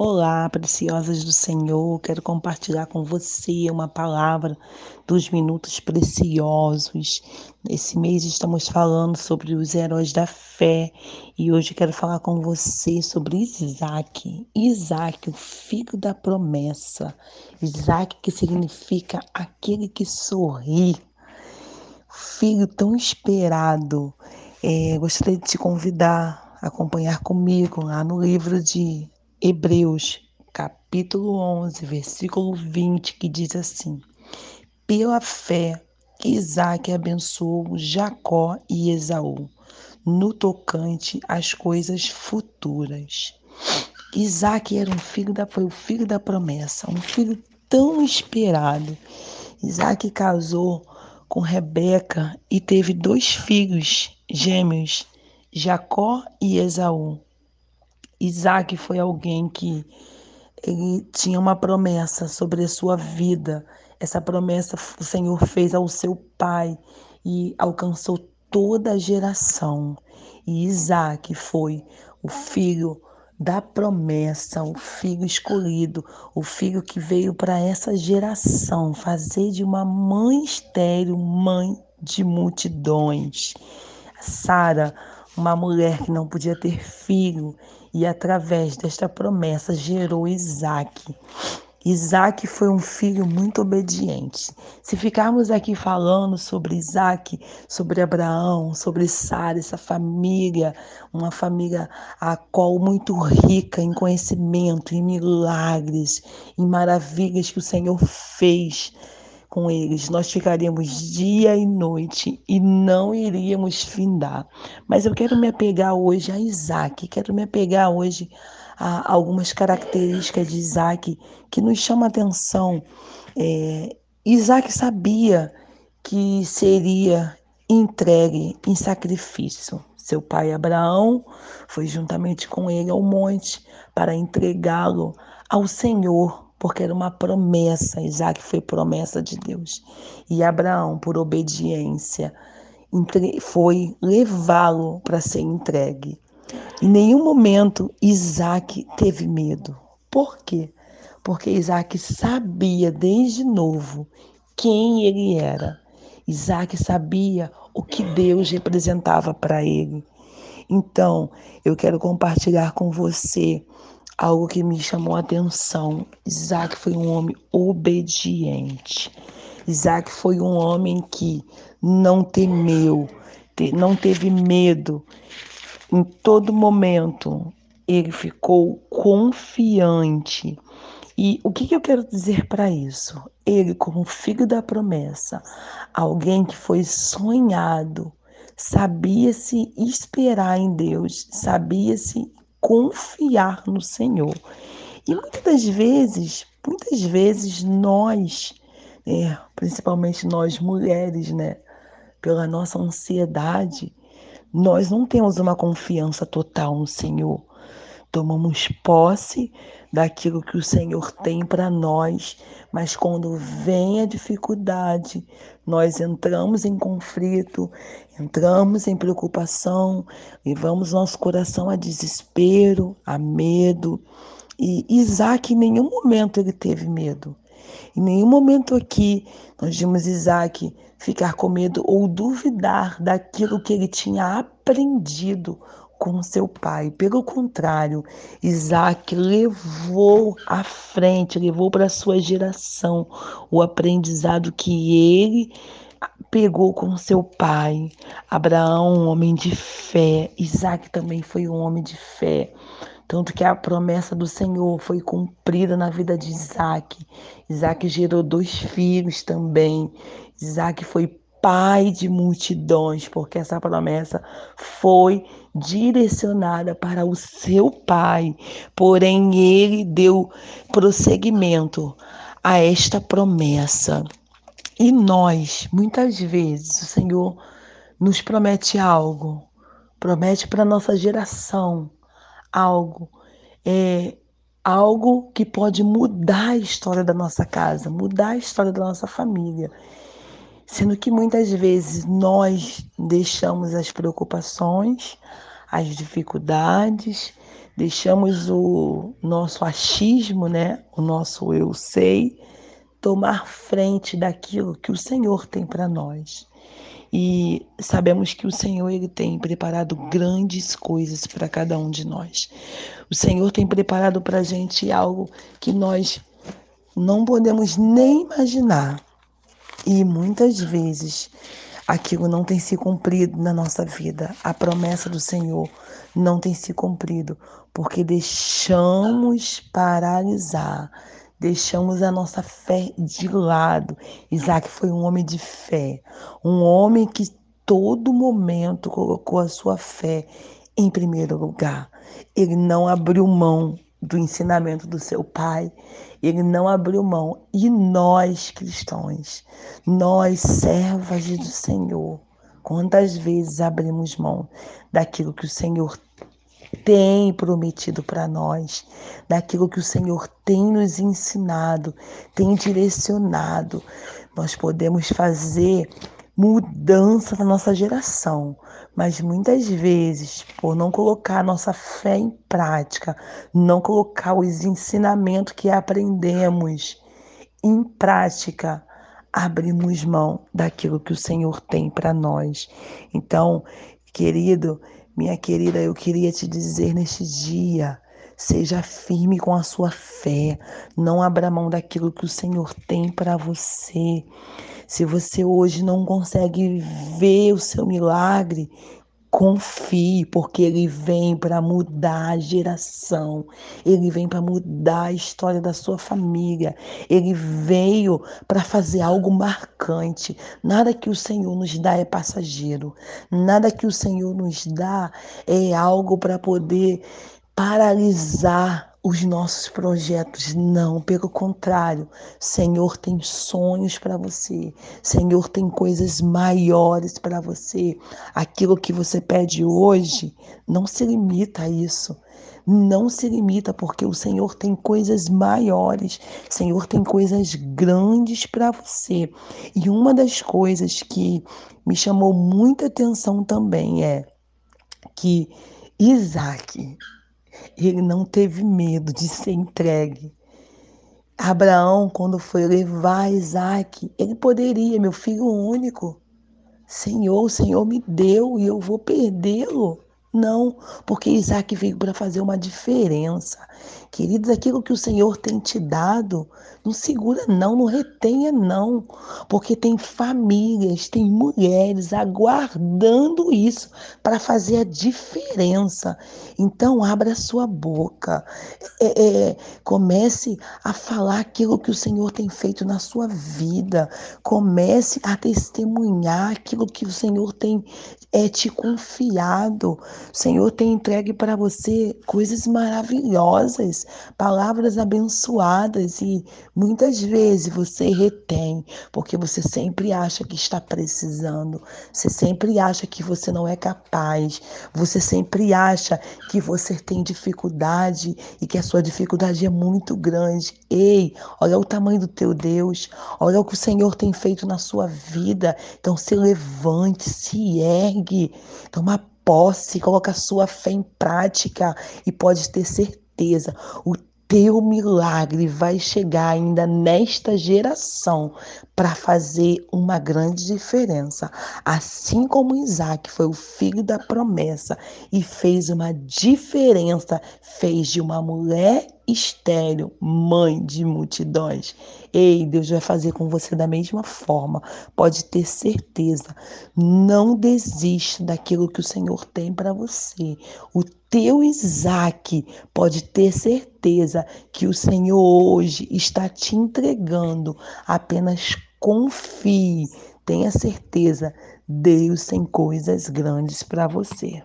Olá, preciosas do Senhor, quero compartilhar com você uma palavra dos minutos preciosos. Esse mês estamos falando sobre os heróis da fé e hoje quero falar com você sobre Isaac. Isaac, o filho da promessa. Isaac, que significa aquele que sorri. Filho tão esperado. É, gostaria de te convidar a acompanhar comigo lá no livro de Hebreus, capítulo 11, versículo 20, que diz assim: Pela fé, Isaac abençoou Jacó e Esaú, no tocante às coisas futuras. Isaac era um filho da, foi o filho da promessa, um filho tão esperado. Isaac casou com Rebeca e teve dois filhos gêmeos, Jacó e Esaú. Isaac foi alguém que ele tinha uma promessa sobre a sua vida. Essa promessa o Senhor fez ao seu pai e alcançou toda a geração. E Isaac foi o filho da promessa, o filho escolhido, o filho que veio para essa geração fazer de uma mãe estéril mãe de multidões. Sara uma mulher que não podia ter filho e através desta promessa gerou Isaac. Isaac foi um filho muito obediente. Se ficarmos aqui falando sobre Isaac, sobre Abraão, sobre Sara, essa família, uma família a qual muito rica em conhecimento, em milagres, em maravilhas que o Senhor fez, com eles, nós ficaríamos dia e noite e não iríamos findar. Mas eu quero me apegar hoje a Isaac, quero me apegar hoje a algumas características de Isaac que nos chamam a atenção. É, Isaac sabia que seria entregue em sacrifício. Seu pai Abraão foi juntamente com ele ao monte para entregá-lo ao Senhor porque era uma promessa. Isaac foi promessa de Deus. E Abraão, por obediência, foi levá-lo para ser entregue. Em nenhum momento Isaac teve medo. Por quê? Porque Isaac sabia desde novo quem ele era. Isaac sabia o que Deus representava para ele. Então, eu quero compartilhar com você algo que me chamou a atenção. Isaac foi um homem obediente. Isaac foi um homem que não temeu, não teve medo. Em todo momento, ele ficou confiante. E o que, eu quero dizer para isso? Ele, como filho da promessa, alguém que foi sonhado, sabia-se esperar em Deus, sabia-se confiar no Senhor. E muitas das vezes, muitas vezes nós, é, principalmente nós mulheres, né, pela nossa ansiedade, nós não temos uma confiança total no Senhor. Tomamos posse daquilo que o Senhor tem para nós, mas quando vem a dificuldade, nós entramos em conflito, entramos em preocupação, levamos nosso coração a desespero, a medo. E Isaac, em nenhum momento ele teve medo. Em nenhum momento aqui nós vimos Isaac ficar com medo ou duvidar daquilo que ele tinha aprendido com seu pai. Pelo contrário, Isaac levou à frente, levou para sua geração o aprendizado que ele pegou com seu pai. Abraão, um homem de fé. Isaac também foi um homem de fé. Tanto que a promessa do Senhor foi cumprida na vida de Isaac. Isaac gerou dois filhos também. Isaac foi pai de multidões, porque essa promessa foi direcionada para o seu pai. Porém, ele deu prosseguimento a esta promessa. E nós, muitas vezes, o Senhor nos promete algo, promete para nossa geração algo, é algo que pode mudar a história da nossa casa, mudar a história da nossa família. Sendo que muitas vezes nós deixamos as preocupações, as dificuldades, deixamos o nosso achismo, né, o nosso eu sei, tomar frente daquilo que o Senhor tem para nós. E sabemos que o Senhor ele tem preparado grandes coisas para cada um de nós. O Senhor tem preparado para a gente algo que nós não podemos nem imaginar. E muitas vezes aquilo não tem se cumprido na nossa vida. A promessa do Senhor não tem se cumprido porque deixamos paralisar, deixamos a nossa fé de lado. Isaac foi um homem de fé, um homem que todo momento colocou a sua fé em primeiro lugar. Ele não abriu mão do ensinamento do seu pai, ele não abriu mão. E nós, cristãos, nós, servas do Senhor, quantas vezes abrimos mão daquilo que o Senhor tem prometido para nós, daquilo que o Senhor tem nos ensinado, tem direcionado. Nós podemos fazer mudança na nossa geração, mas muitas vezes, por não colocar a nossa fé em prática, não colocar os ensinamentos que aprendemos em prática, abrimos mão daquilo que o Senhor tem para nós. Então, querido, minha querida, eu queria te dizer neste dia, seja firme com a sua fé, não abra mão daquilo que o Senhor tem para você. Se você hoje não consegue ver o seu milagre, Confie, porque ele vem para mudar a geração, ele vem para mudar a história da sua família, ele veio para fazer algo marcante. Nada que o Senhor nos dá é passageiro, nada que o Senhor nos dá é algo para poder paralisar os nossos projetos. Não, pelo contrário, Senhor tem sonhos para você. Senhor tem coisas maiores para você. Aquilo que você pede hoje, não se limita a isso. Não se limita, porque o Senhor tem coisas maiores, o Senhor tem coisas grandes para você. E uma das coisas que me chamou muita atenção também é que Isaac, ele não teve medo de ser entregue. Abraão, quando foi levar Isaac, ele poderia, meu filho único. Senhor, o Senhor me deu e eu vou perdê-lo. Não, porque Isaac veio para fazer uma diferença. Queridos, aquilo que o Senhor tem te dado, não segura não, não retenha não, porque tem famílias, tem mulheres aguardando isso para fazer a diferença. Então, abra sua boca, é, é, comece a falar aquilo que o Senhor tem feito na sua vida, comece a testemunhar aquilo que o Senhor tem é, te confiado. O Senhor tem entregue para você coisas maravilhosas palavras abençoadas e muitas vezes você retém, porque você sempre acha que está precisando, você sempre acha que você não é capaz, você sempre acha que você tem dificuldade e que a sua dificuldade é muito grande. Ei, olha o tamanho do teu Deus, olha o que o Senhor tem feito na sua vida. Então se levante, se ergue, toma posse, coloca a sua fé em prática e pode ter certeza o teu milagre vai chegar ainda nesta geração para fazer uma grande diferença. Assim como Isaac foi o filho da promessa e fez uma diferença, fez de uma mulher estéreo, mãe de multidões. Ei, Deus vai fazer com você da mesma forma. Pode ter certeza. Não desista daquilo que o Senhor tem para você. O teu Isaac pode ter certeza que o Senhor hoje está te entregando. Apenas confie, tenha certeza. Deus tem coisas grandes para você.